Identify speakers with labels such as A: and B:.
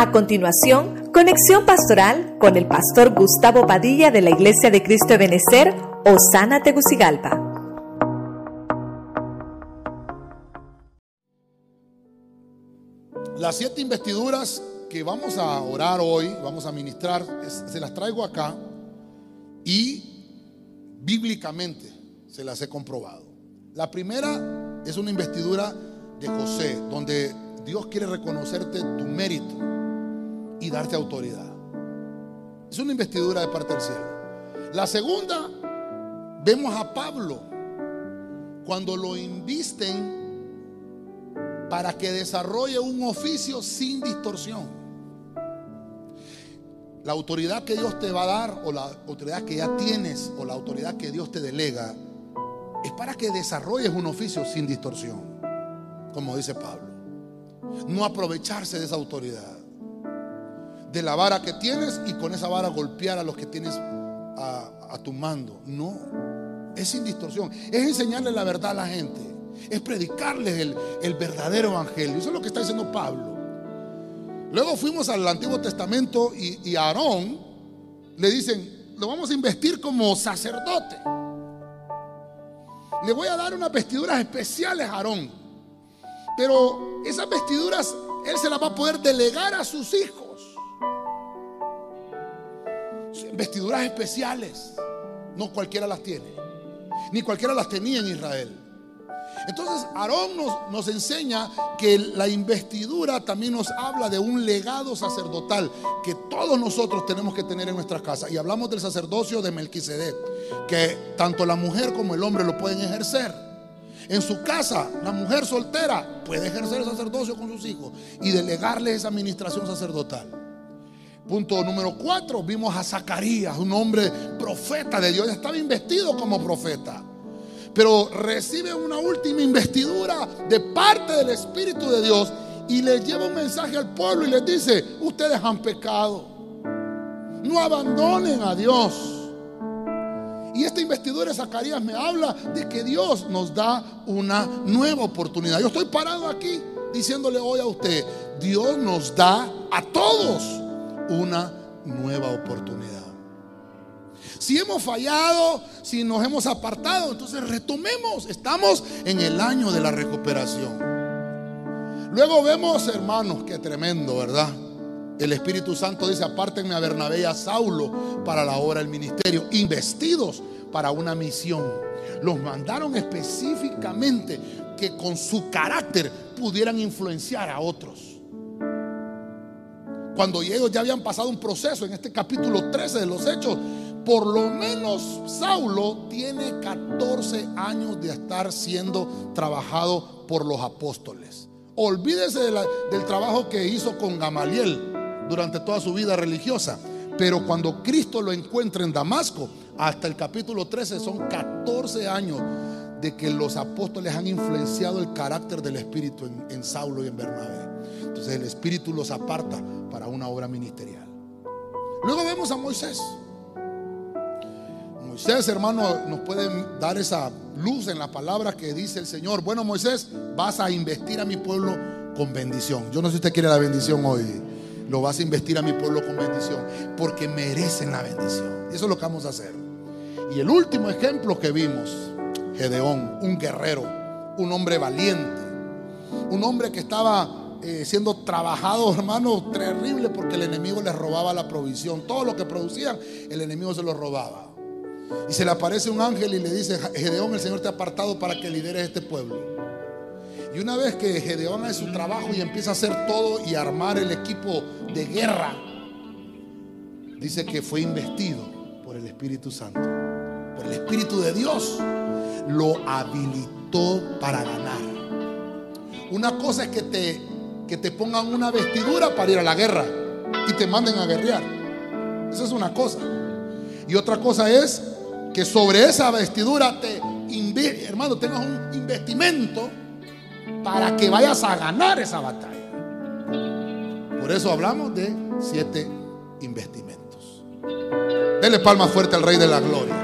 A: A continuación, conexión pastoral con el pastor Gustavo Padilla de la Iglesia de Cristo de Benecer, Osana Tegucigalpa.
B: Las siete investiduras que vamos a orar hoy, vamos a ministrar, se las traigo acá y bíblicamente se las he comprobado. La primera es una investidura de José, donde Dios quiere reconocerte tu mérito y darte autoridad. Es una investidura de parte del cielo. La segunda, vemos a Pablo cuando lo invisten para que desarrolle un oficio sin distorsión. La autoridad que Dios te va a dar o la autoridad que ya tienes o la autoridad que Dios te delega es para que desarrolles un oficio sin distorsión, como dice Pablo. No aprovecharse de esa autoridad, de la vara que tienes y con esa vara golpear a los que tienes a, tu mando. No, es sin distorsión, es enseñarle la verdad a la gente, es predicarles el, el verdadero evangelio. Eso es lo que está diciendo Pablo. Luego fuimos al Antiguo Testamento y, y a Aarón le dicen, lo vamos a investir como sacerdote. Le voy a dar unas vestiduras especiales a Aarón. Pero esas vestiduras él se las va a poder delegar a sus hijos. Vestiduras especiales. No cualquiera las tiene. Ni cualquiera las tenía en Israel. Entonces Aarón nos, nos, enseña que la investidura también nos habla de un legado sacerdotal que todos nosotros tenemos que tener en nuestras casas. Y hablamos del sacerdocio de Melquisedec, que tanto la mujer como el hombre lo pueden ejercer. En su casa, la mujer soltera puede ejercer el sacerdocio con sus hijos y delegarle esa administración sacerdotal. Punto número cuatro, vimos a Zacarías, un hombre profeta de Dios, estaba investido como profeta pero recibe una última investidura de parte del Espíritu de Dios y le lleva un mensaje al pueblo y les dice, ustedes han pecado, no abandonen a Dios. Y esta investidura de Zacarías me habla de que Dios nos da una nueva oportunidad. Yo estoy parado aquí diciéndole hoy a usted, Dios nos da a todos una nueva oportunidad. Si hemos fallado, si nos hemos apartado, entonces retomemos. Estamos en el año de la recuperación. Luego vemos, hermanos, qué tremendo, ¿verdad? El Espíritu Santo dice, apártenme a Bernabé y a Saulo para la obra del ministerio, investidos para una misión. Los mandaron específicamente que con su carácter pudieran influenciar a otros. Cuando ellos ya habían pasado un proceso en este capítulo 13 de los Hechos, por lo menos Saulo tiene 14 años de estar siendo trabajado por los apóstoles. Olvídese del trabajo que hizo con Gamaliel durante toda su vida religiosa. Pero cuando Cristo lo encuentra en Damasco, hasta el capítulo 13 son 14 años de que los apóstoles han influenciado el carácter del Espíritu en, en Saulo y en Bernabé. Entonces el Espíritu los aparta para una obra ministerial. Luego vemos a Moisés. Moisés, hermano, nos pueden dar esa luz en la palabra que dice el Señor. Bueno, Moisés, vas a investir a mi pueblo con bendición. Yo no sé si usted quiere la bendición hoy. Lo vas a investir a mi pueblo con bendición. Porque merecen la bendición. Eso es lo que vamos a hacer. Y el último ejemplo que vimos, Gedeón, un guerrero, un hombre valiente, un hombre que estaba eh, siendo trabajado, hermano, terrible porque el enemigo le robaba la provisión. Todo lo que producían, el enemigo se lo robaba. Y se le aparece un ángel y le dice, Gedeón, el Señor te ha apartado para que lideres este pueblo. Y una vez que Gedeón hace su trabajo y empieza a hacer todo y armar el equipo de guerra, dice que fue investido por el Espíritu Santo, por el Espíritu de Dios. Lo habilitó para ganar. Una cosa es que te, que te pongan una vestidura para ir a la guerra y te manden a guerrear. Esa es una cosa. Y otra cosa es que sobre esa vestidura te hermano, tengas un investimento para que vayas a ganar esa batalla. Por eso hablamos de siete investimentos. Dele palma fuerte al Rey de la Gloria.